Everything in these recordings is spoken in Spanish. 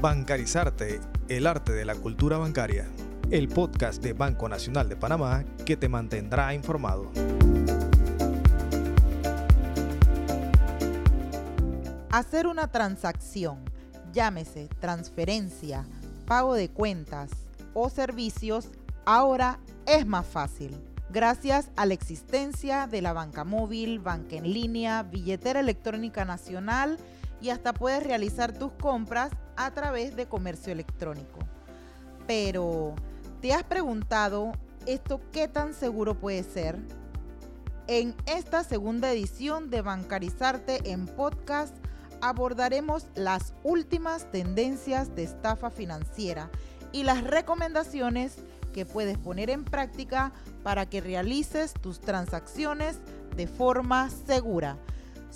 Bancarizarte, el arte de la cultura bancaria. El podcast de Banco Nacional de Panamá que te mantendrá informado. Hacer una transacción, llámese transferencia, pago de cuentas o servicios, ahora es más fácil. Gracias a la existencia de la banca móvil, banca en línea, billetera electrónica nacional y hasta puedes realizar tus compras a través de comercio electrónico. Pero, ¿te has preguntado esto qué tan seguro puede ser? En esta segunda edición de Bancarizarte en podcast abordaremos las últimas tendencias de estafa financiera y las recomendaciones que puedes poner en práctica para que realices tus transacciones de forma segura.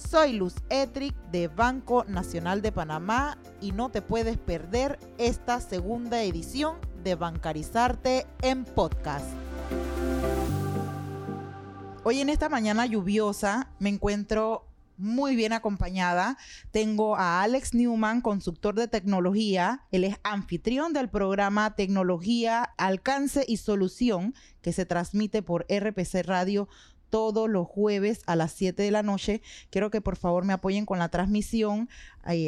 Soy Luz Etric de Banco Nacional de Panamá y no te puedes perder esta segunda edición de Bancarizarte en podcast. Hoy en esta mañana lluviosa me encuentro muy bien acompañada. Tengo a Alex Newman, consultor de tecnología. Él es anfitrión del programa Tecnología, Alcance y Solución, que se transmite por RPC Radio todos los jueves a las 7 de la noche. Quiero que por favor me apoyen con la transmisión.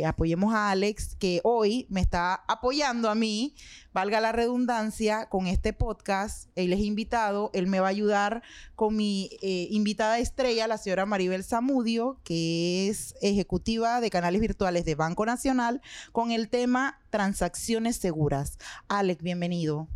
Apoyemos a Alex, que hoy me está apoyando a mí, valga la redundancia, con este podcast. Él es invitado, él me va a ayudar con mi eh, invitada estrella, la señora Maribel Zamudio, que es ejecutiva de canales virtuales de Banco Nacional, con el tema transacciones seguras. Alex, bienvenido.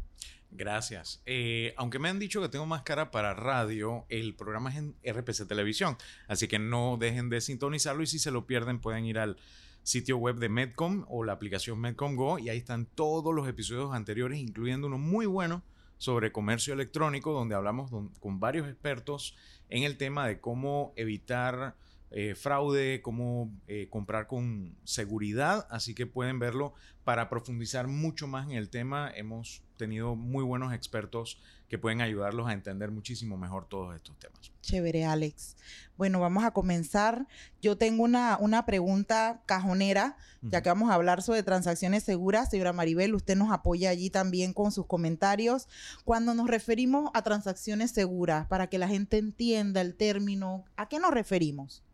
Gracias. Eh, aunque me han dicho que tengo más cara para radio, el programa es en RPC Televisión, así que no dejen de sintonizarlo y si se lo pierden pueden ir al sitio web de Medcom o la aplicación Medcom Go y ahí están todos los episodios anteriores, incluyendo uno muy bueno sobre comercio electrónico, donde hablamos con varios expertos en el tema de cómo evitar eh, fraude, cómo eh, comprar con seguridad, así que pueden verlo para profundizar mucho más en el tema. Hemos tenido muy buenos expertos que pueden ayudarlos a entender muchísimo mejor todos estos temas. Chévere, Alex. Bueno, vamos a comenzar. Yo tengo una, una pregunta cajonera, ya que vamos a hablar sobre transacciones seguras. Señora Maribel, usted nos apoya allí también con sus comentarios. Cuando nos referimos a transacciones seguras, para que la gente entienda el término, ¿a qué nos referimos?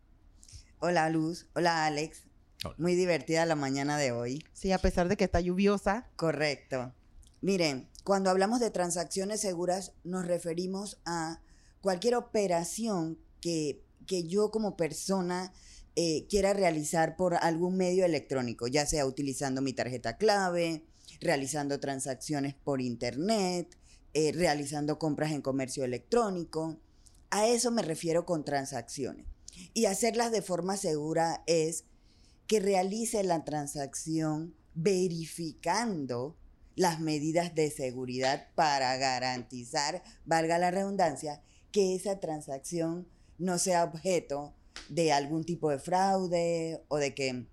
Hola Luz, hola Alex. Muy divertida la mañana de hoy. Sí, a pesar de que está lluviosa. Correcto. Miren, cuando hablamos de transacciones seguras nos referimos a cualquier operación que, que yo como persona eh, quiera realizar por algún medio electrónico, ya sea utilizando mi tarjeta clave, realizando transacciones por internet, eh, realizando compras en comercio electrónico. A eso me refiero con transacciones. Y hacerlas de forma segura es que realice la transacción verificando las medidas de seguridad para garantizar, valga la redundancia, que esa transacción no sea objeto de algún tipo de fraude o de que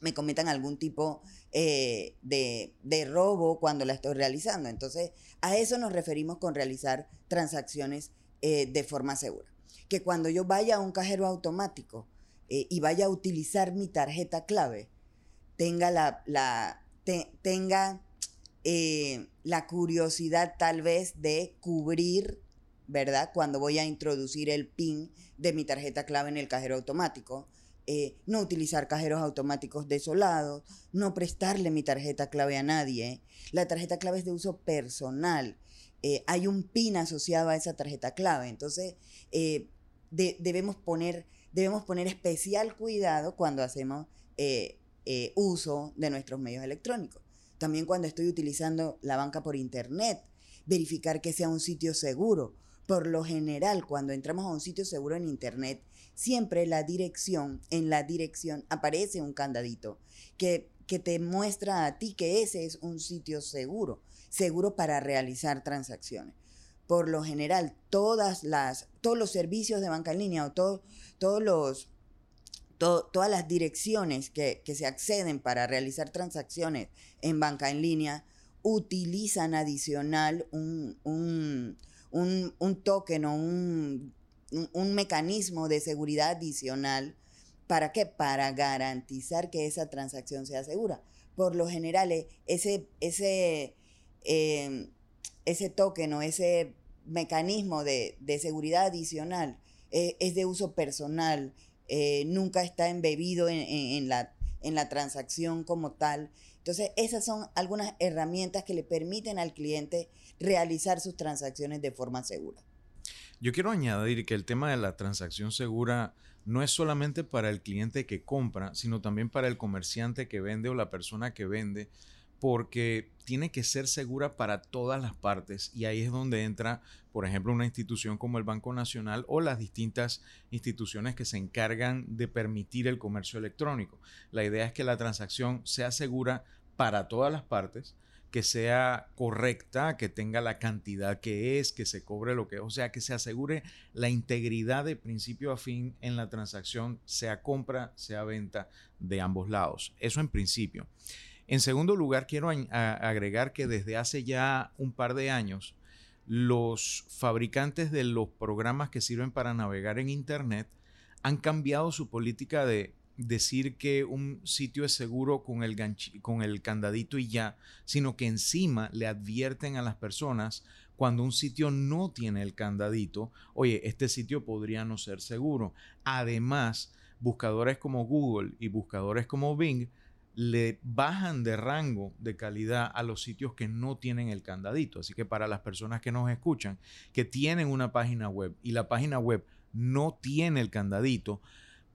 me cometan algún tipo eh, de, robo cuando la estoy realizando. Entonces, a eso nos referimos con realizar transacciones eh, de forma segura que cuando yo vaya a un cajero automático eh, y vaya a utilizar mi tarjeta clave, tenga la, tenga eh, la curiosidad tal vez de cubrir, ¿verdad? Cuando voy a introducir el PIN de mi tarjeta clave en el cajero automático. Eh, no utilizar cajeros automáticos desolados, no prestarle mi tarjeta clave a nadie. La tarjeta clave es de uso personal. hay un PIN asociado a esa tarjeta clave. Entonces, debemos, poner, debemos poner especial cuidado cuando hacemos eh, eh, uso de nuestros medios electrónicos. También cuando estoy utilizando la banca por internet, verificar que sea un sitio seguro. Por lo general, cuando entramos a un sitio seguro en internet, siempre la dirección, en la dirección aparece un candadito que, que te muestra a ti que ese es un sitio seguro, seguro para realizar transacciones por lo general todas las, todos los servicios de banca en línea o todos los, todas las direcciones que, se acceden para realizar transacciones en banca en línea utilizan adicional un, token o un, un, mecanismo de seguridad adicional ¿Para qué? Para garantizar que esa transacción sea segura. Por lo general, eh, ese, ese, em, ese token o ese mecanismo de, seguridad adicional eh, es de uso personal, eh, nunca está embebido en, la, en la transacción como tal. Entonces, esas son algunas herramientas que le permiten al cliente realizar sus transacciones de forma segura. Yo quiero añadir que el tema de la transacción segura no es solamente para el cliente que compra, sino también para el comerciante que vende o la persona que vende, porque tiene que ser segura para todas las partes y ahí es donde entra, por ejemplo, una institución como el Banco Nacional o las distintas instituciones que se encargan de permitir el comercio electrónico. La idea es que la transacción sea segura para todas las partes, que sea correcta, que tenga la cantidad que es, que se cobre lo que es, o sea, que se asegure la integridad de principio a fin en la transacción, sea compra, sea venta de ambos lados. Eso en principio. En segundo lugar, quiero agregar que desde hace ya un par de años, los fabricantes de los programas que sirven para navegar en Internet han cambiado su política de decir que un sitio es seguro con el, candadito y ya, sino que encima le advierten a las personas cuando un sitio no tiene el candadito, oye, este sitio podría no ser seguro. Además, buscadores como Google y buscadores como Bing le bajan de rango de calidad a los sitios que no tienen el candadito. Así que para las personas que nos escuchan, que tienen una página web y la página web no tiene el candadito,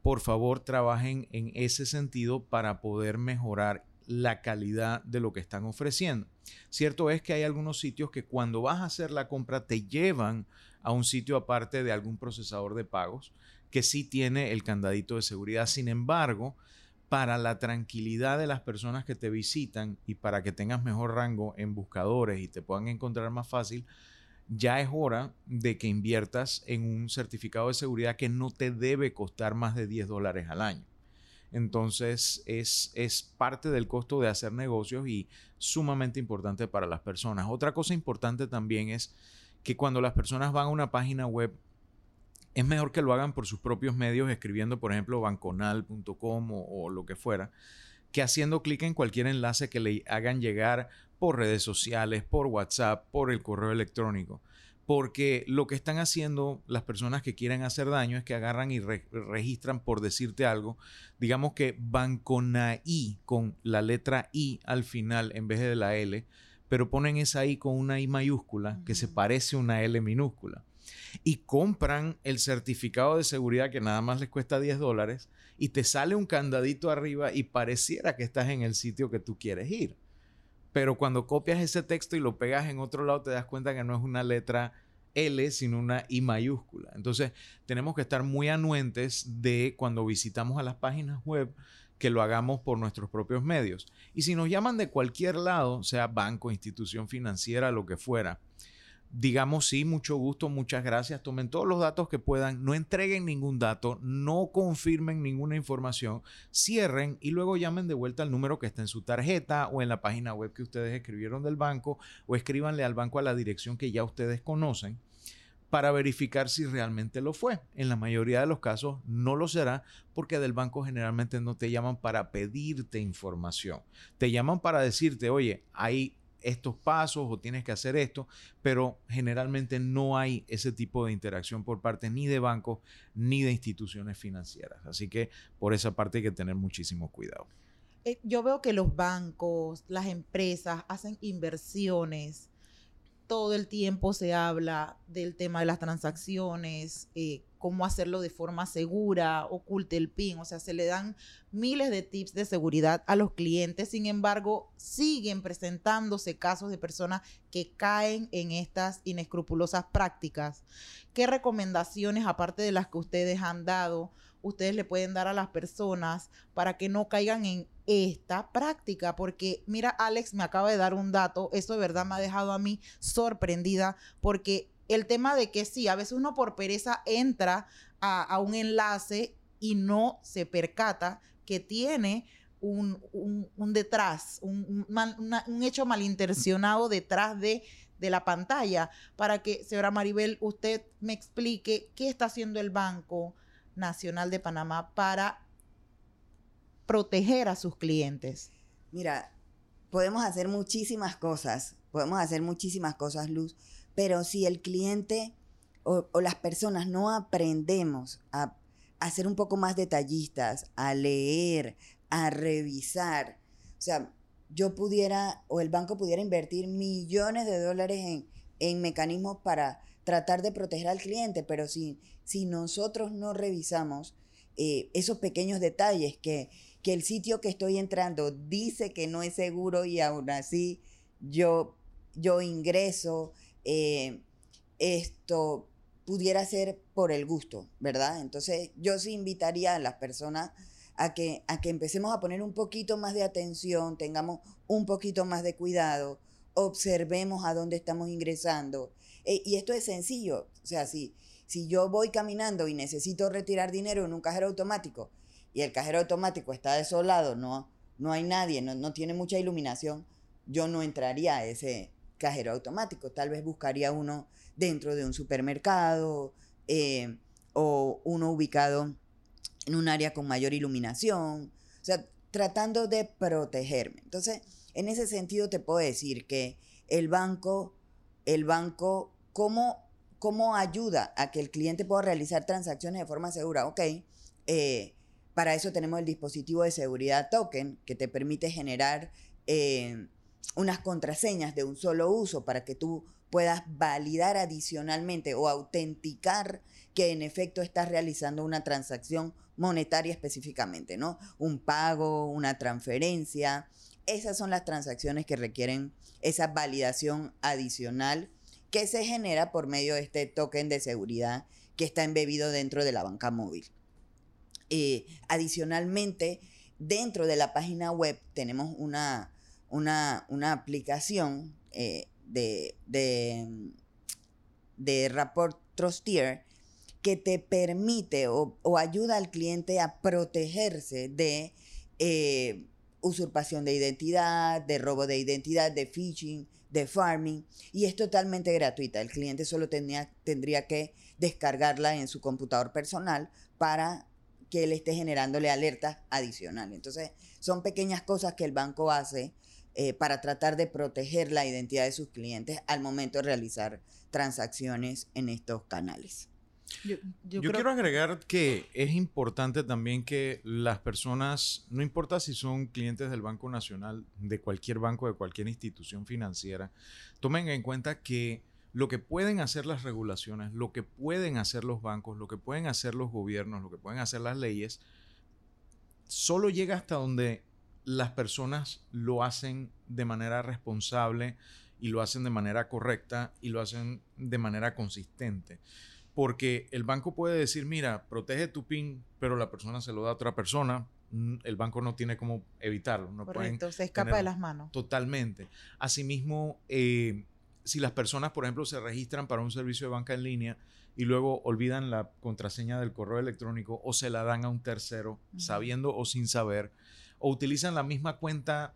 por favor trabajen en ese sentido para poder mejorar la calidad de lo que están ofreciendo. Cierto es que hay algunos sitios que cuando vas a hacer la compra te llevan a un sitio aparte de algún procesador de pagos que sí tiene el candadito de seguridad. Sin embargo, para la tranquilidad de las personas que te visitan y para que tengas mejor rango en buscadores y te puedan encontrar más fácil, ya es hora de que inviertas en un certificado de seguridad que no te debe costar más de 10 dólares al año. Entonces es, es parte del costo de hacer negocios y sumamente importante para las personas. Otra cosa importante también es que cuando las personas van a una página web es mejor que lo hagan por sus propios medios, escribiendo, por ejemplo, banconal.com o, lo que fuera, que haciendo clic en cualquier enlace que le hagan llegar por redes sociales, por WhatsApp, por el correo electrónico. Porque lo que están haciendo las personas que quieren hacer daño es que agarran y registran, por decirte algo, digamos que Banconaí con la letra I al final en vez de la L, pero ponen esa I con una I mayúscula que se parece a una L minúscula y compran el certificado de seguridad que nada más les cuesta 10 dólares y te sale un candadito arriba y pareciera que estás en el sitio que tú quieres ir. Pero cuando copias ese texto y lo pegas en otro lado te das cuenta que no es una letra L, sino una I mayúscula. Entonces tenemos que estar muy anuentes de cuando visitamos a las páginas web que lo hagamos por nuestros propios medios. Y si nos llaman de cualquier lado, sea banco, institución financiera, lo que fuera, digamos sí, mucho gusto, muchas gracias, tomen todos los datos que puedan, no entreguen ningún dato, no confirmen ninguna información, cierren y luego llamen de vuelta al número que está en su tarjeta o en la página web que ustedes escribieron del banco o escríbanle al banco a la dirección que ya ustedes conocen para verificar si realmente lo fue. En la mayoría de los casos no lo será porque del banco generalmente no te llaman para pedirte información. Te llaman para decirte, oye, hay estos pasos o tienes que hacer esto, pero generalmente no hay ese tipo de interacción por parte ni de bancos ni de instituciones financieras. Así que por esa parte hay que tener muchísimo cuidado. Eh, yo veo que los bancos, las empresas hacen inversiones. Todo el tiempo se habla del tema de las transacciones, eh, cómo hacerlo de forma segura, oculte el PIN, o sea, se le dan miles de tips de seguridad a los clientes, sin embargo, siguen presentándose casos de personas que caen en estas inescrupulosas prácticas. ¿Qué recomendaciones, aparte de las que ustedes han dado, ustedes le pueden dar a las personas para que no caigan en esta práctica? Porque mira, Alex me acaba de dar un dato, eso de verdad me ha dejado a mí sorprendida porque el tema de que sí, a veces uno por pereza entra a, un enlace y no se percata que tiene un, detrás, un, hecho malintencionado detrás de, de, la pantalla, para que, señora Maribel, usted me explique qué está haciendo el Banco Nacional de Panamá para proteger a sus clientes? Mira, podemos hacer muchísimas cosas, podemos hacer muchísimas cosas, Luz, pero si el cliente o, las personas no aprendemos a, a ser un poco más detallistas, a leer, a revisar, o sea, yo pudiera o el banco pudiera invertir millones de dólares en, en mecanismos para tratar de proteger al cliente, pero si, si nosotros no revisamos eh, esos pequeños detalles que, que el sitio que estoy entrando dice que no es seguro y aún así yo, yo ingreso, eh, esto pudiera ser por el gusto, ¿verdad? Entonces yo sí invitaría a las personas a que, a que empecemos a poner un poquito más de atención, tengamos un poquito más de cuidado, observemos a dónde estamos ingresando. Eh, y esto es sencillo, o sea, si, si yo voy caminando y necesito retirar dinero en un cajero automático y el cajero automático está desolado, no, no hay nadie, no, tiene mucha iluminación, yo no entraría a ese cajero automático, tal vez buscaría uno dentro de un supermercado eh, o uno ubicado en un área con mayor iluminación, o sea, tratando de protegerme. Entonces, en ese sentido te puedo decir que el banco, el banco, ¿cómo, cómo ayuda a que el cliente pueda realizar transacciones de forma segura? Ok, eh, para eso tenemos el dispositivo de seguridad token que te permite generar eh, unas contraseñas de un solo uso para que tú puedas validar adicionalmente o autenticar que en efecto estás realizando una transacción monetaria específicamente, ¿no? Un pago, una transferencia. Esas son las transacciones que requieren esa validación adicional que se genera por medio de este token de seguridad que está embebido dentro de la banca móvil. Eh, adicionalmente, dentro de la página web tenemos una, una, aplicación eh, de, de, de Rapport Trustier que te permite o, ayuda al cliente a protegerse de eh, usurpación de identidad, de robo de identidad, de phishing, de farming, y es totalmente gratuita. El cliente solo tenía, tendría que descargarla en su computador personal para que él esté generándole alertas adicionales. Entonces, son pequeñas cosas que el banco hace eh, para tratar de proteger la identidad de sus clientes al momento de realizar transacciones en estos canales. Yo, quiero agregar que es importante también que las personas, no importa si son clientes del Banco Nacional, de cualquier banco, de cualquier institución financiera, tomen en cuenta que lo que pueden hacer las regulaciones, lo que pueden hacer los bancos, lo que pueden hacer los gobiernos, lo que pueden hacer las leyes, solo llega hasta donde las personas lo hacen de manera responsable y lo hacen de manera correcta y lo hacen de manera consistente. Porque el banco puede decir, mira, protege tu PIN, pero la persona se lo da a otra persona. Mm, el banco no tiene cómo evitarlo. No Correcto, se escapa de las manos. Totalmente. Asimismo, eh, si las personas, por ejemplo, se registran para un servicio de banca en línea y luego olvidan la contraseña del correo electrónico o se la dan a un tercero, sabiendo o sin saber, o utilizan la misma cuenta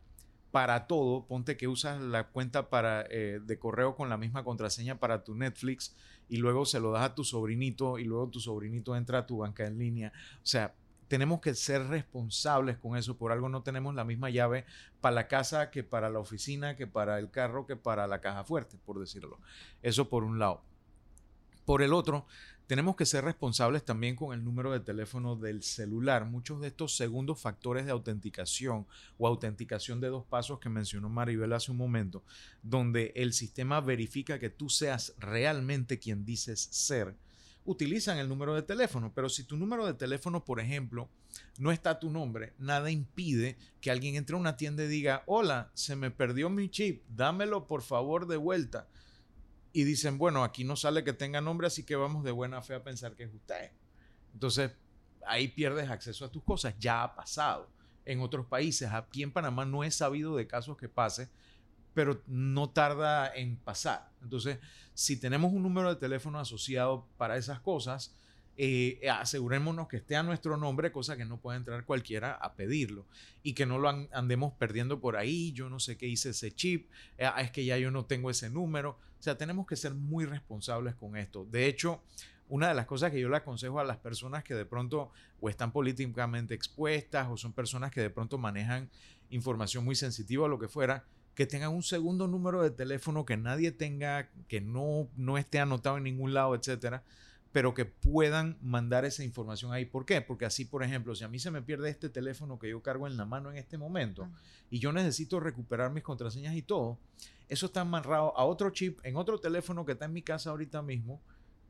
para todo, ponte que usas la cuenta para, eh, de correo con la misma contraseña para tu Netflix y luego se lo das a tu sobrinito y luego tu sobrinito entra a tu banca en línea. O sea, tenemos que ser responsables con eso. Por algo no tenemos la misma llave para la casa que para la oficina, que para el carro, que para la caja fuerte, por decirlo. Eso por un lado. Por el otro, tenemos que ser responsables también con el número de teléfono del celular. Muchos de estos segundos factores de autenticación o autenticación de dos pasos que mencionó Maribel hace un momento, donde el sistema verifica que tú seas realmente quien dices ser, utilizan el número de teléfono. Pero si tu número de teléfono, por ejemplo, no está tu nombre, nada impide que alguien entre a una tienda y diga, hola, se me perdió mi chip, dámelo por favor de vuelta y dicen, bueno, aquí no sale que tenga nombre, así que vamos de buena fe a pensar que es usted. Entonces, ahí pierdes acceso a tus cosas. Ya ha pasado en otros países. Aquí en Panamá no he sabido de casos que pase, pero no tarda en pasar. Entonces, si tenemos un número de teléfono asociado para esas cosas, eh, asegurémonos que esté a nuestro nombre, cosa que no pueda entrar cualquiera a pedirlo y que no lo andemos perdiendo por ahí. Yo no sé qué hice ese chip, eh, ah, es que ya yo no tengo ese número. O sea, tenemos que ser muy responsables con esto. De hecho, una de las cosas que yo le aconsejo a las personas que de pronto o están políticamente expuestas o son personas que de pronto manejan información muy sensitiva o lo que fuera, que tengan un segundo número de teléfono que nadie tenga, que no, no esté anotado en ningún lado, etcétera, pero que puedan mandar esa información ahí. ¿Por qué? Porque así, por ejemplo, si a mí se me pierde este teléfono que yo cargo en la mano en este momento y yo necesito recuperar mis contraseñas y todo, eso está amarrado a otro chip en otro teléfono que está en mi casa ahorita mismo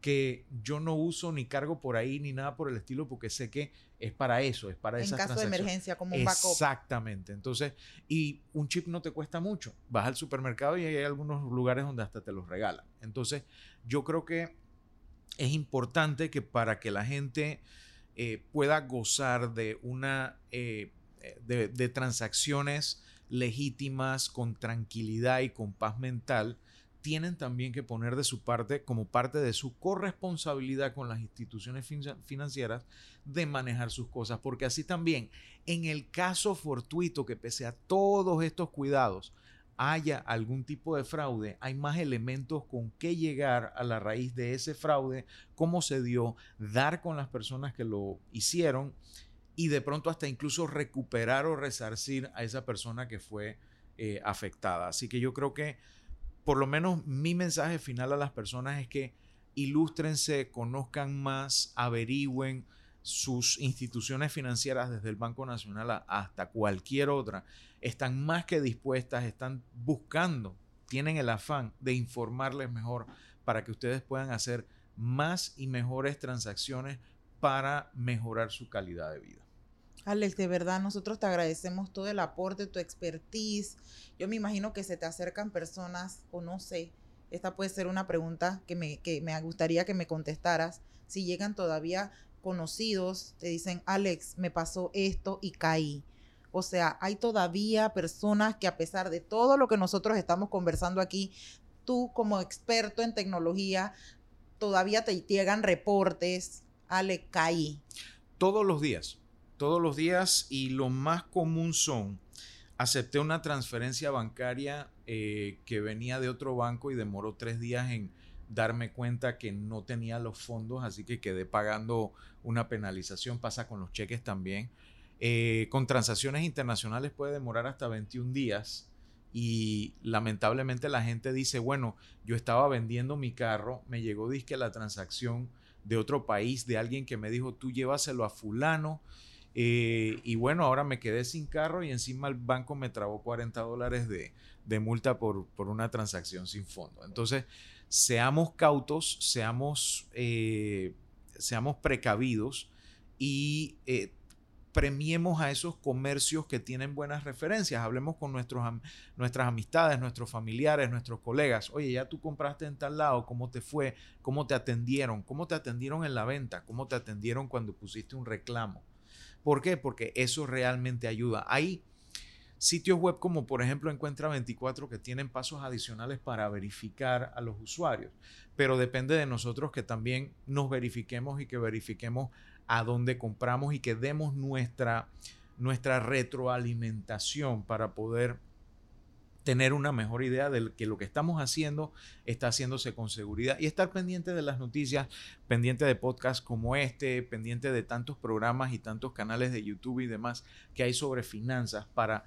que yo no uso ni cargo por ahí ni nada por el estilo porque sé que es para eso, es para En caso de emergencia, como un backup. Exactamente. Entonces, y un chip no te cuesta mucho. Vas al supermercado y hay algunos lugares donde hasta te los regalan. Entonces, yo creo que es importante que para que la gente eh, pueda gozar de una eh, de, de transacciones legítimas con tranquilidad y con paz mental, tienen también que poner de su parte como parte de su corresponsabilidad con las instituciones financieras de manejar sus cosas, porque así también, en el caso fortuito que pese a todos estos cuidados, haya algún tipo de fraude, hay más elementos con que llegar a la raíz de ese fraude, cómo se dio, dar con las personas que lo hicieron y de pronto hasta incluso recuperar o resarcir a esa persona que fue eh, afectada. Así que yo creo que por lo menos mi mensaje final a las personas es que ilústrense, conozcan más, averigüen sus instituciones financieras desde el Banco Nacional hasta cualquier otra están más que dispuestas, están buscando, tienen el afán de informarles mejor para que ustedes puedan hacer más y mejores transacciones para mejorar su calidad de vida. Alex, de verdad, nosotros te agradecemos todo el aporte, tu expertise. Yo me imagino que se te acercan personas, o no sé, esta puede ser una pregunta que me, que me gustaría que me contestaras. Si llegan todavía conocidos, te dicen, Alex, me pasó esto y caí. O sea, hay todavía personas que a pesar de todo lo que nosotros estamos conversando aquí, tú como experto en tecnología, todavía te llegan reportes, Ale, caí. Todos los días, todos los días y lo más común son, acepté una transferencia bancaria eh, que venía de otro banco y demoró tres días en darme cuenta que no tenía los fondos, así que quedé pagando una penalización, pasa con los cheques también. Eh, con transacciones internacionales puede demorar hasta 21 días y lamentablemente la gente dice, bueno, yo estaba vendiendo mi carro, me llegó disque la transacción de otro país, de alguien que me dijo, tú llévaselo a fulano. Eh, y bueno, ahora me quedé sin carro y encima el banco me trabó 40 dólares de, multa por, una transacción sin fondo. Entonces, seamos cautos, seamos, eh, seamos precavidos y premiemos a esos comercios que tienen buenas referencias. Hablemos con nuestros, nuestras amistades, nuestros familiares, nuestros colegas. Oye, ya tú compraste en tal lado, ¿cómo te fue? ¿Cómo te atendieron? ¿Cómo te atendieron en la venta? ¿Cómo te atendieron cuando pusiste un reclamo? ¿Por qué? Porque eso realmente ayuda. Hay sitios web como por ejemplo Encuentra 24 que tienen pasos adicionales para verificar a los usuarios, pero depende de nosotros que también nos verifiquemos y que verifiquemos a dónde compramos y que demos nuestra, nuestra retroalimentación para poder tener una mejor idea de que lo que estamos haciendo está haciéndose con seguridad. Y estar pendiente de las noticias, pendiente de podcasts como este, pendiente de tantos programas y tantos canales de YouTube y demás que hay sobre finanzas para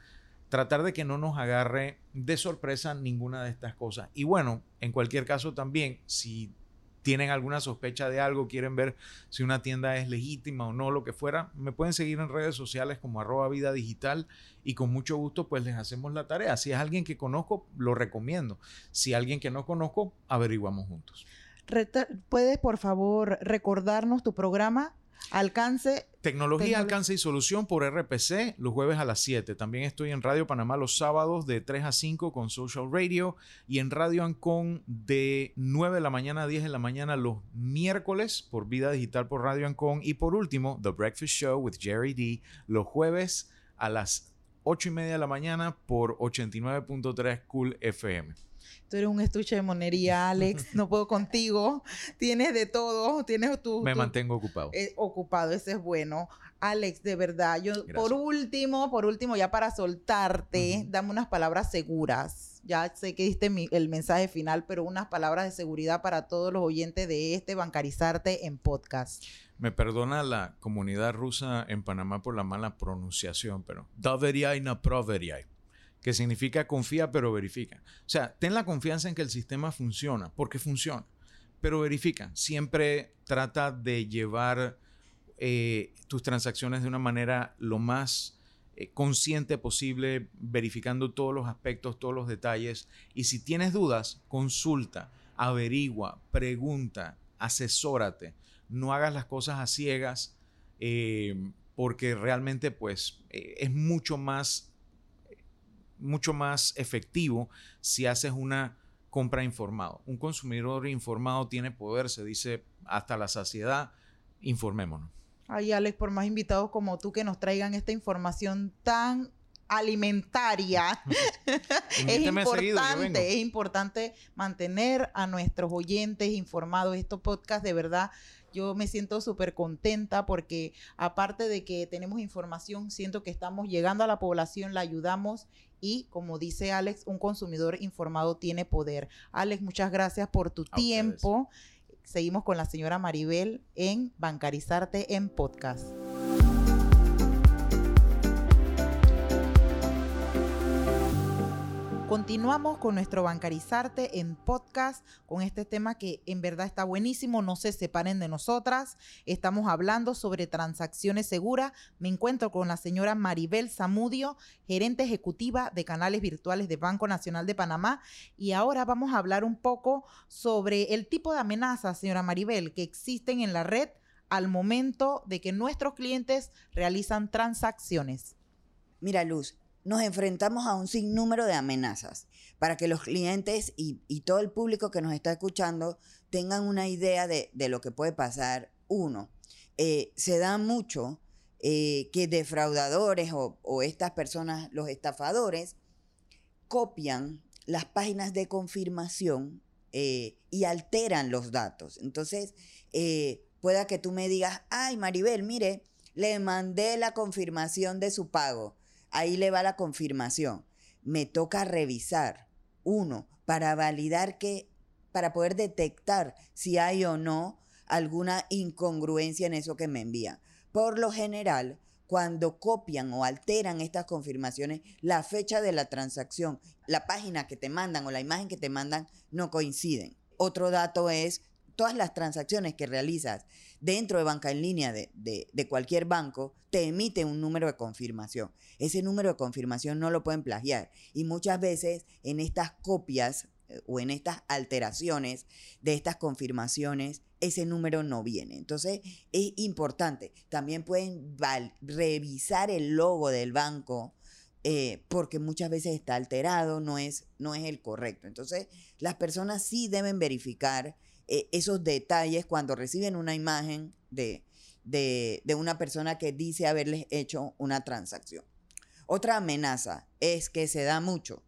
tratar de que no nos agarre de sorpresa ninguna de estas cosas. Y bueno, en cualquier caso también, si tienen alguna sospecha de algo, quieren ver si una tienda es legítima o no, lo que fuera, me pueden seguir en redes sociales como arroba vida digital y con mucho gusto pues les hacemos la tarea. Si es alguien que conozco, lo recomiendo. Si alguien que no conozco, averiguamos juntos. ¿Puedes por favor recordarnos tu programa? Alcance. Tecnología, alcance y solución por RPC los jueves a las 7. También estoy en Radio Panamá los sábados de 3 a 5 con Social Radio y en Radio Ancon de 9 de la mañana a 10 de la mañana los miércoles por Vida Digital por Radio Ancon y por último The Breakfast Show with Jerry D los jueves a las 8 y media de la mañana por 89.3 Cool FM tú eres un estuche de monería, Alex, no puedo contigo, tienes de todo, tienes tu... Me mantengo ocupado. Eh, ocupado, ese es bueno. Alex, de verdad, yo por último, por último, ya para soltarte, dame unas palabras seguras. Ya sé que diste el mensaje final, pero unas palabras de seguridad para todos los oyentes de este Bancarizarte en podcast. Me perdona la comunidad rusa en Panamá por la mala pronunciación, pero Daveriai na Proveriai que significa confía pero verifica. O sea, ten la confianza en que el sistema funciona, porque funciona, pero verifica. Siempre trata de llevar eh, tus transacciones de una manera lo más eh, consciente posible, verificando todos los aspectos, todos los detalles. Y si tienes dudas, consulta, averigua, pregunta, asesórate. No hagas las cosas a ciegas eh, porque realmente pues es mucho más, mucho más efectivo si haces una compra informado. Un consumidor informado tiene poder, se dice hasta la saciedad. Informémonos. Ay, Alex, por más invitados como tú que nos traigan esta información tan alimentaria. es importante, es importante mantener a nuestros oyentes informados. Estos podcasts, de verdad, yo me siento súper contenta porque aparte de que tenemos información, siento que estamos llegando a la población, la ayudamos y como dice Alex, un consumidor informado tiene poder. Alex, muchas gracias por tu tiempo. Seguimos con la señora Maribel en Bancarizarte en podcast. Continuamos con nuestro Bancarizarte en podcast, con este tema que en verdad está buenísimo, no se separen de nosotras. Estamos hablando sobre transacciones seguras. Me encuentro con la señora Maribel Zamudio, gerente ejecutiva de canales virtuales de Banco Nacional de Panamá. Y ahora vamos a hablar un poco sobre el tipo de amenazas, señora Maribel, que existen en la red al momento de que nuestros clientes realizan transacciones. Mira, Luz, nos enfrentamos a un sinnúmero de amenazas para que los clientes y, todo el público que nos está escuchando tengan una idea de, lo que puede pasar. Uno, eh, se da mucho eh, que defraudadores o, estas personas, los estafadores, copian las páginas de confirmación eh, y alteran los datos. Entonces, pueda que tú me digas, ay Maribel, mire, le mandé la confirmación de su pago. Ahí le va la confirmación. Me toca revisar, uno, para validar que, para poder detectar si hay o no alguna incongruencia en eso que me envían. Por lo general, cuando copian o alteran estas confirmaciones, la fecha de la transacción, la página que te mandan o la imagen que te mandan no coinciden. Otro dato es todas las transacciones que realizas dentro de banca en línea de, de, cualquier banco, te emite un número de confirmación. Ese número de confirmación no lo pueden plagiar. Y muchas veces en estas copias eh, o en estas alteraciones de estas confirmaciones, ese número no viene. Entonces es importante. También pueden revisar el logo del banco. Eh, porque muchas veces está alterado, no es, no es el correcto. Entonces, las personas sí deben verificar eh, esos detalles cuando reciben una imagen de, de, de, una persona que dice haberles hecho una transacción. Otra amenaza es que se da mucho.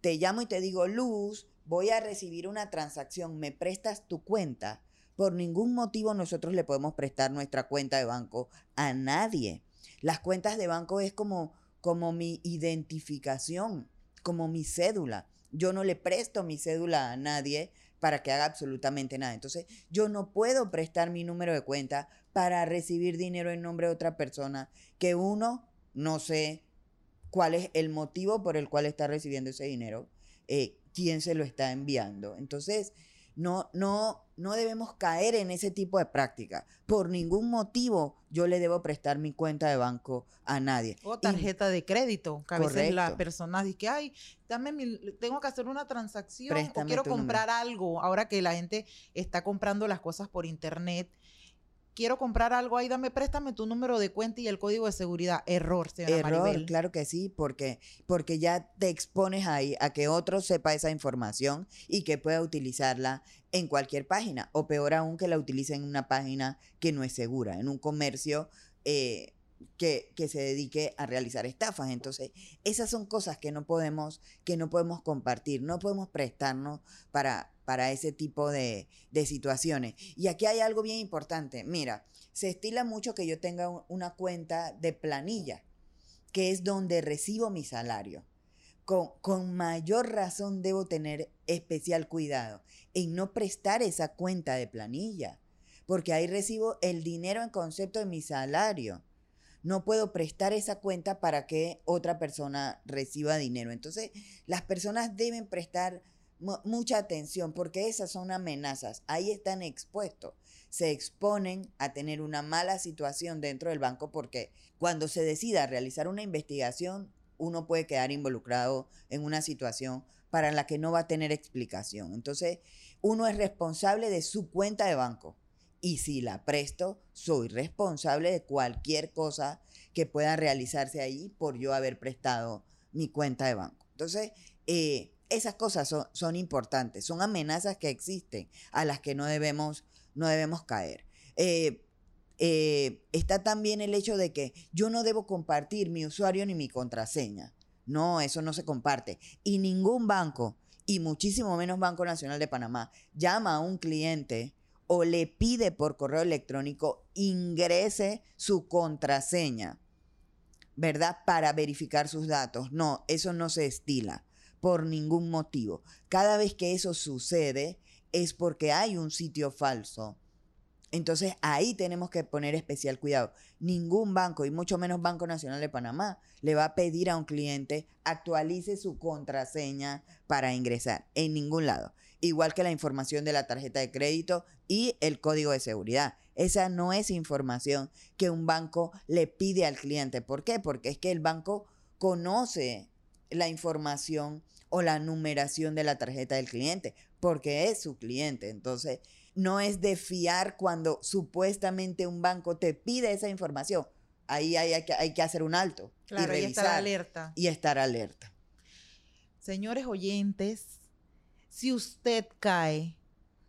Te llamo y te digo, Luz, voy a recibir una transacción, ¿me prestas tu cuenta? Por ningún motivo nosotros le podemos prestar nuestra cuenta de banco a nadie. Las cuentas de banco es como, como mi identificación, como mi cédula. Yo no le presto mi cédula a nadie para que haga absolutamente nada. Entonces, yo no puedo prestar mi número de cuenta para recibir dinero en nombre de otra persona que uno, no sé cuál es el motivo por el cual está recibiendo ese dinero, eh, quién se lo está enviando. Entonces, no, no, no debemos caer en ese tipo de práctica. Por ningún motivo yo le debo prestar mi cuenta de banco a nadie. O tarjeta y, de crédito, que a correcto. veces las personas dicen que, ay, dame mi, tengo que hacer una transacción Préstame o quiero comprar número. algo. Ahora que la gente está comprando las cosas por internet, quiero comprar algo ahí, dame, préstame tu número de cuenta y el código de seguridad. Error, señora Error, Maribel. claro que sí, porque, porque ya te expones ahí a que otro sepa esa información y que pueda utilizarla en cualquier página, o peor aún que la utilice en una página que no es segura, en un comercio eh, que, que, se dedique a realizar estafas. Entonces, esas son cosas que no podemos, que no podemos compartir, no podemos prestarnos para, para ese tipo de, de, situaciones. Y aquí hay algo bien importante. Mira, se estila mucho que yo tenga una cuenta de planilla, que es donde recibo mi salario. con, con mayor razón debo tener especial cuidado en no prestar esa cuenta de planilla, porque ahí recibo el dinero en concepto de mi salario. No puedo prestar esa cuenta para que otra persona reciba dinero. Entonces, las personas deben prestar mucha atención porque esas son amenazas. Ahí están expuestos. Se exponen a tener una mala situación dentro del banco porque cuando se decida realizar una investigación, uno puede quedar involucrado en una situación para la que no va a tener explicación. Entonces, uno es responsable de su cuenta de banco. Y si la presto, soy responsable de cualquier cosa que pueda realizarse ahí por yo haber prestado mi cuenta de banco. Entonces, eh, esas cosas son, importantes, son amenazas que existen a las que no debemos, no debemos caer. Eh, eh, está también el hecho de que yo no debo compartir mi usuario ni mi contraseña. No, eso no se comparte. Y ningún banco, y muchísimo menos Banco Nacional de Panamá, llama a un cliente o le pide por correo electrónico ingrese su contraseña, ¿verdad? Para verificar sus datos. No, eso no se estila por ningún motivo. Cada vez que eso sucede es porque hay un sitio falso. Entonces ahí tenemos que poner especial cuidado. Ningún banco, y mucho menos Banco Nacional de Panamá, le va a pedir a un cliente actualice su contraseña para ingresar. En ningún lado. Igual que la información de la tarjeta de crédito y el código de seguridad. Esa no es información que un banco le pide al cliente. ¿Por qué? Porque es que el banco conoce la información o la numeración de la tarjeta del cliente, porque es su cliente. Entonces, no es de fiar cuando supuestamente un banco te pide esa información. Ahí hay, que, hay que hacer un alto. Claro, y, estar alerta. Y estar alerta. Señores oyentes, si usted cae,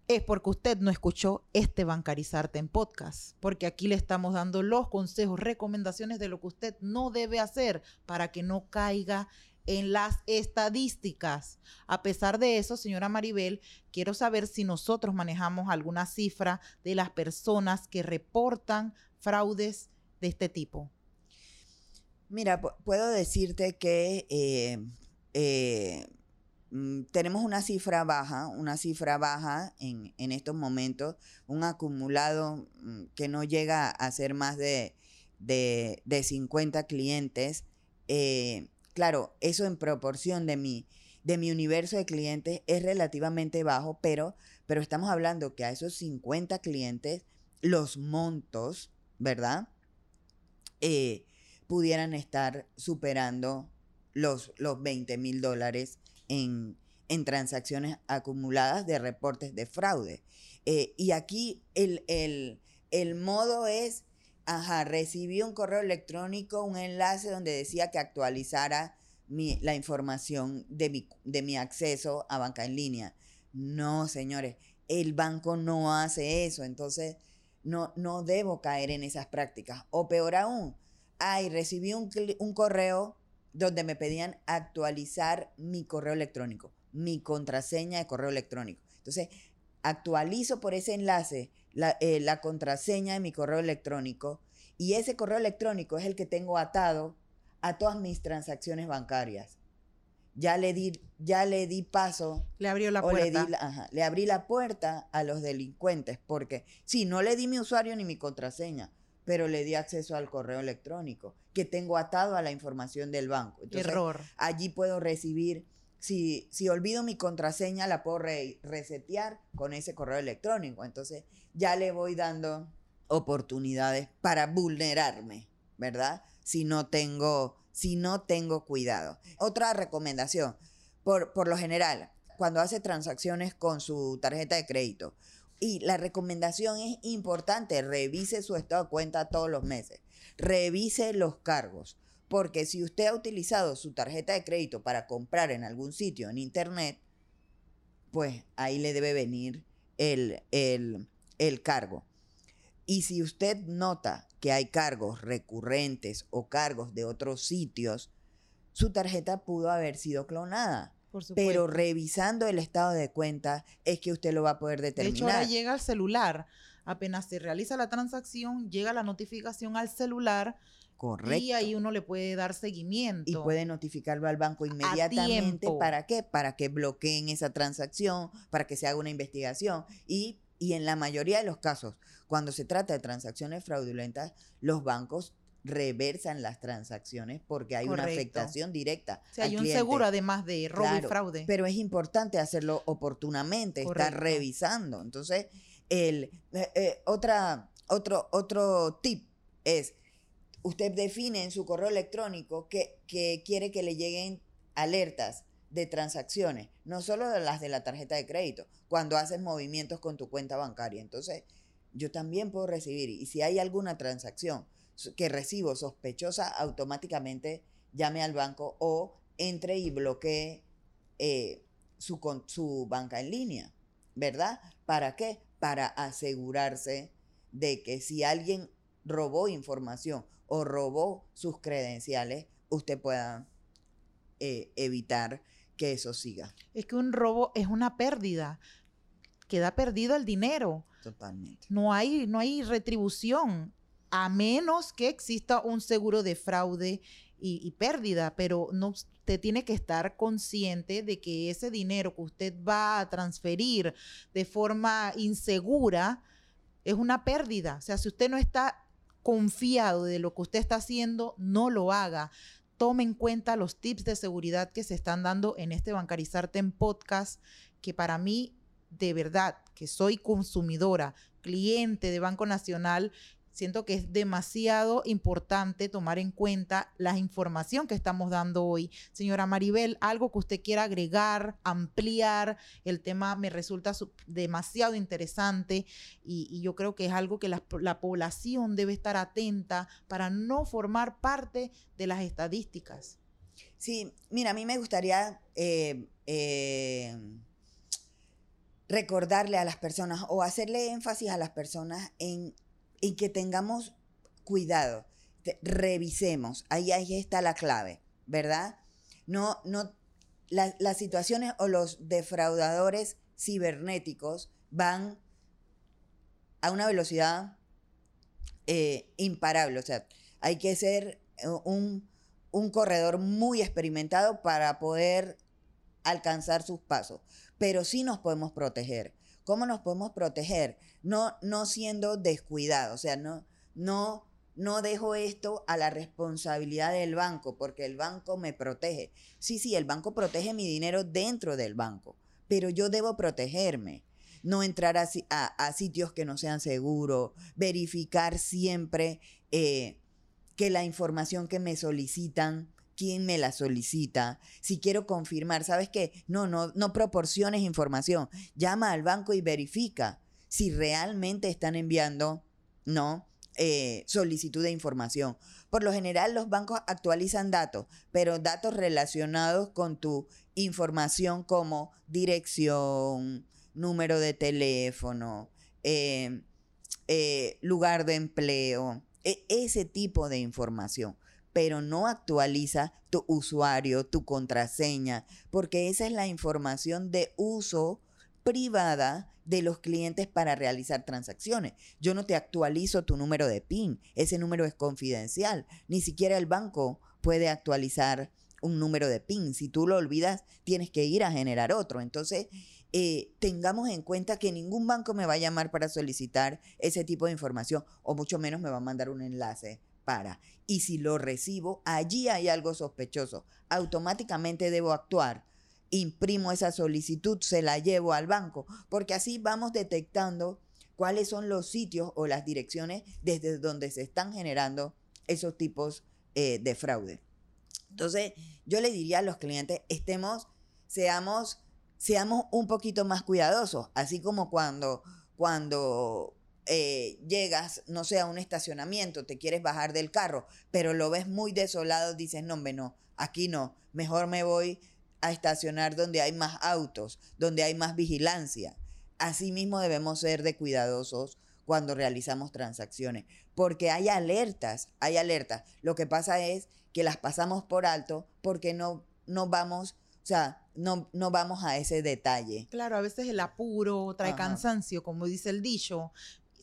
es porque usted no escuchó este Bancarizarte en podcast, porque aquí le estamos dando los consejos, recomendaciones de lo que usted no debe hacer para que no caiga en las estadísticas. A pesar de eso, señora Maribel, quiero saber si nosotros manejamos alguna cifra de las personas que reportan fraudes de este tipo. Mira, puedo decirte que eh, eh, mm, tenemos una cifra baja, una cifra baja en, estos momentos, un acumulado mm, que no llega a ser más de, de, 50 clientes. Eh, Claro, eso en proporción de mi, de mi universo de clientes es relativamente bajo, pero, pero estamos hablando que a esos 50 clientes los montos, ¿verdad? Eh, pudieran estar superando los, los 20 mil dólares en, en, transacciones acumuladas de reportes de fraude. Eh, y aquí el, el, el modo es Ajá, recibí un correo electrónico, un enlace donde decía que actualizara la información de mi, acceso a banca en línea. No, señores, el banco no hace eso, entonces no, debo caer en esas prácticas. O peor aún, ay, recibí un correo donde me pedían actualizar mi correo electrónico, mi contraseña de correo electrónico. Entonces, actualizo por ese enlace eh, la, contraseña de mi correo electrónico y ese correo electrónico es el que tengo atado a todas mis transacciones bancarias. Ya le di, ya le di paso. Le abrió la puerta. Le, le abrí la puerta a los delincuentes, porque sí, no le di mi usuario ni mi contraseña, pero le di acceso al correo electrónico que tengo atado a la información del banco. Error. Allí puedo recibir si, si olvido mi contraseña, la puedo resetear con ese correo electrónico. Entonces, ya le voy dando oportunidades para vulnerarme, ¿verdad? Si no tengo, si no tengo cuidado. Otra recomendación, por, por lo general, cuando hace transacciones con su tarjeta de crédito, y la recomendación es importante, revise su estado de cuenta todos los meses, revise los cargos, porque si usted ha utilizado su tarjeta de crédito para comprar en algún sitio en internet, pues ahí le debe venir el, el, cargo. Y si usted nota que hay cargos recurrentes o cargos de otros sitios, su tarjeta pudo haber sido clonada. Pero revisando el estado de cuenta es que usted lo va a poder determinar. De hecho, ahora llega al celular. Apenas se realiza la transacción, llega la notificación al celular Correcto. Y ahí uno le puede dar seguimiento. Y puede notificarlo al banco inmediatamente. ¿Para qué? Para que bloqueen esa transacción, para que se haga una investigación. Y, y en la mayoría de los casos, cuando se trata de transacciones fraudulentas, los bancos reversan las transacciones porque hay una afectación directa. O sea, hay un cliente. seguro además de robo Claro, y fraude. Pero es importante hacerlo oportunamente, estar revisando. Entonces, el, eh, eh, otra, otro, otro tip es, usted define en su correo electrónico que, que quiere que le lleguen alertas de transacciones, no solo de las de la tarjeta de crédito, cuando haces movimientos con tu cuenta bancaria. Entonces, yo también puedo recibir, y si hay alguna transacción que recibo sospechosa, automáticamente llame al banco o entre y bloquee eh, su, con- su banca en línea, ¿verdad? ¿Para qué? Para asegurarse de que si alguien robó información o robó sus credenciales, usted pueda eh, evitar que eso siga Es que un robo es una pérdida. Queda perdido el dinero. totalmente. No hay, no hay retribución, a menos que exista un seguro de fraude y, y pérdida, pero no, usted tiene que estar consciente de que ese dinero que usted va a transferir de forma insegura es una pérdida. O sea, si usted no está confiado de lo que usted está haciendo, no lo haga. Tome en cuenta los tips de seguridad que se están dando en este Bancarizarte en podcast, que para mí, de verdad, que soy consumidora, cliente de Banco Nacional, siento que es demasiado importante tomar en cuenta la información que estamos dando hoy. Señora Maribel, algo que usted quiera agregar, ampliar, el tema me resulta su- demasiado interesante y, yo creo que es algo que la, la población debe estar atenta para no formar parte de las estadísticas. Sí, mira, a mí me gustaría eh, eh, recordarle a las personas o hacerle énfasis a las personas en, en que tengamos cuidado, revisemos, ahí, ahí está la clave, ¿verdad? No, no, la- las situaciones o los defraudadores cibernéticos van a una velocidad eh, imparable, o sea, hay que ser eh, un, un corredor muy experimentado para poder alcanzar sus pasos, pero sí nos podemos proteger. ¿Cómo nos podemos proteger? No, no siendo descuidados, o sea, no, no, no dejo esto a la responsabilidad del banco, porque el banco me protege. Sí, sí, el banco protege mi dinero dentro del banco, pero yo debo protegerme. No entrar a- a sitios que no sean seguros, verificar siempre eh, que la información que me solicitan, quién me la solicita, si quiero confirmar, ¿sabes qué? No, no, no proporciones información, llama al banco y verifica si realmente están enviando, ¿no? Eh, solicitud de información. Por lo general los bancos actualizan datos, pero datos relacionados con tu información como dirección, número de teléfono, eh, eh, lugar de empleo, e- ese tipo de información, pero no actualiza tu usuario, tu contraseña, porque esa es la información de uso privada de los clientes para realizar transacciones. Yo no te actualizo tu número de PIN, ese número es confidencial, ni siquiera el banco puede actualizar un número de PIN. Si tú lo olvidas, tienes que ir a generar otro. Entonces, eh, tengamos en cuenta que ningún banco me va a llamar para solicitar ese tipo de información o mucho menos me va a mandar un enlace para. Y si lo recibo, allí hay algo sospechoso. Automáticamente debo actuar. Imprimo esa solicitud, se la llevo al banco, porque así vamos detectando cuáles son los sitios o las direcciones desde donde se están generando esos tipos eh, de fraude. Entonces, yo le diría a los clientes, estemos, seamos, seamos un poquito más cuidadosos, así como cuando, cuando eh, llegas, no sé, a un estacionamiento, te quieres bajar del carro, pero lo ves muy desolado, dices, no, hombre, no, aquí no, mejor me voy a estacionar donde hay más autos, donde hay más vigilancia. Asimismo debemos ser de cuidadosos cuando realizamos transacciones, porque hay alertas, hay alertas. Lo que pasa es que las pasamos por alto porque no, no vamos, o sea, no, no vamos a ese detalle. Claro, a veces el apuro trae Ajá. cansancio, como dice el dicho.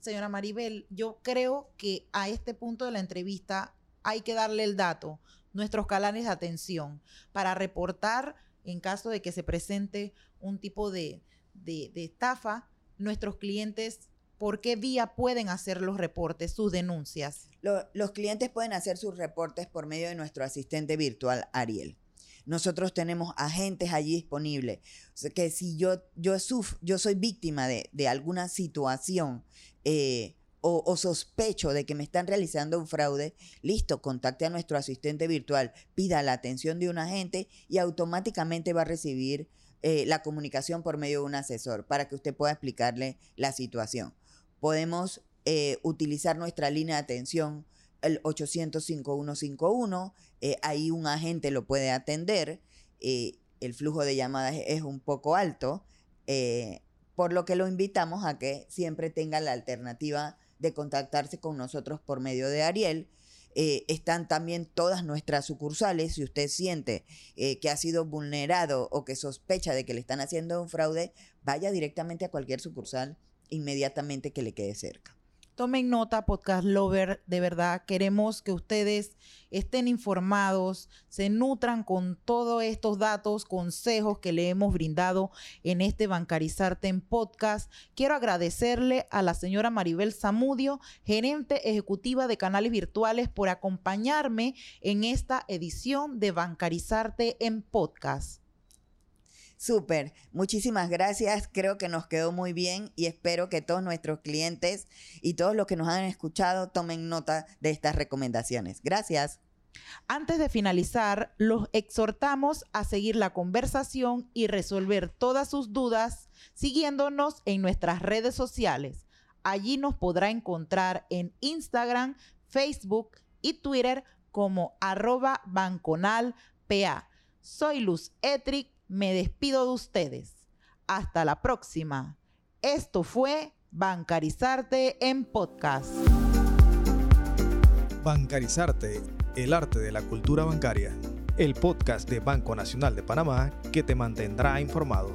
Señora Maribel, yo creo que a este punto de la entrevista hay que darle el dato, nuestros canales de atención, para reportar en caso de que se presente un tipo de, de, de estafa, nuestros clientes ¿Por qué vía pueden hacer los reportes, sus denuncias? los clientes pueden hacer sus reportes por medio de nuestro asistente virtual Ariel. Nosotros tenemos agentes allí disponibles. Que si yo, yo, yo soy víctima de, alguna situación eh, o, sospecho de que me están realizando un fraude, listo, contacte a nuestro asistente virtual, pida la atención de un agente y automáticamente va a recibir eh, la comunicación por medio de un asesor para que usted pueda explicarle la situación. Podemos eh, utilizar nuestra línea de atención, el 800-5151, eh, ahí un agente lo puede atender, el flujo de llamadas es un poco alto, por lo que lo invitamos a que siempre tenga la alternativa de contactarse con nosotros por medio de Ariel. están también todas nuestras sucursales. Si usted siente que ha sido vulnerado o que sospecha de que le están haciendo un fraude, vaya directamente a cualquier sucursal inmediatamente que le quede cerca. Tomen nota, podcast lover, de verdad queremos que ustedes estén informados, se nutran con todos estos datos, consejos que le hemos brindado en este Bancarizarte en podcast. Quiero agradecerle a la señora Maribel Zamudio, gerente ejecutiva de canales virtuales, por acompañarme en esta edición de Bancarizarte en podcast. Súper, muchísimas gracias. Creo que nos quedó muy bien y espero que todos nuestros clientes y todos los que nos han escuchado tomen nota de estas recomendaciones. Gracias. Antes de finalizar, los exhortamos a seguir la conversación y resolver todas sus dudas siguiendonos en nuestras redes sociales. Allí nos podrá encontrar en Instagram, Facebook y Twitter como arroba banconalpa. Soy Luz Etric me despido de ustedes. Hasta la próxima. Esto fue Bancarizarte en podcast. Bancarizarte, el arte de la cultura bancaria. El podcast de Banco Nacional de Panamá que te mantendrá informado.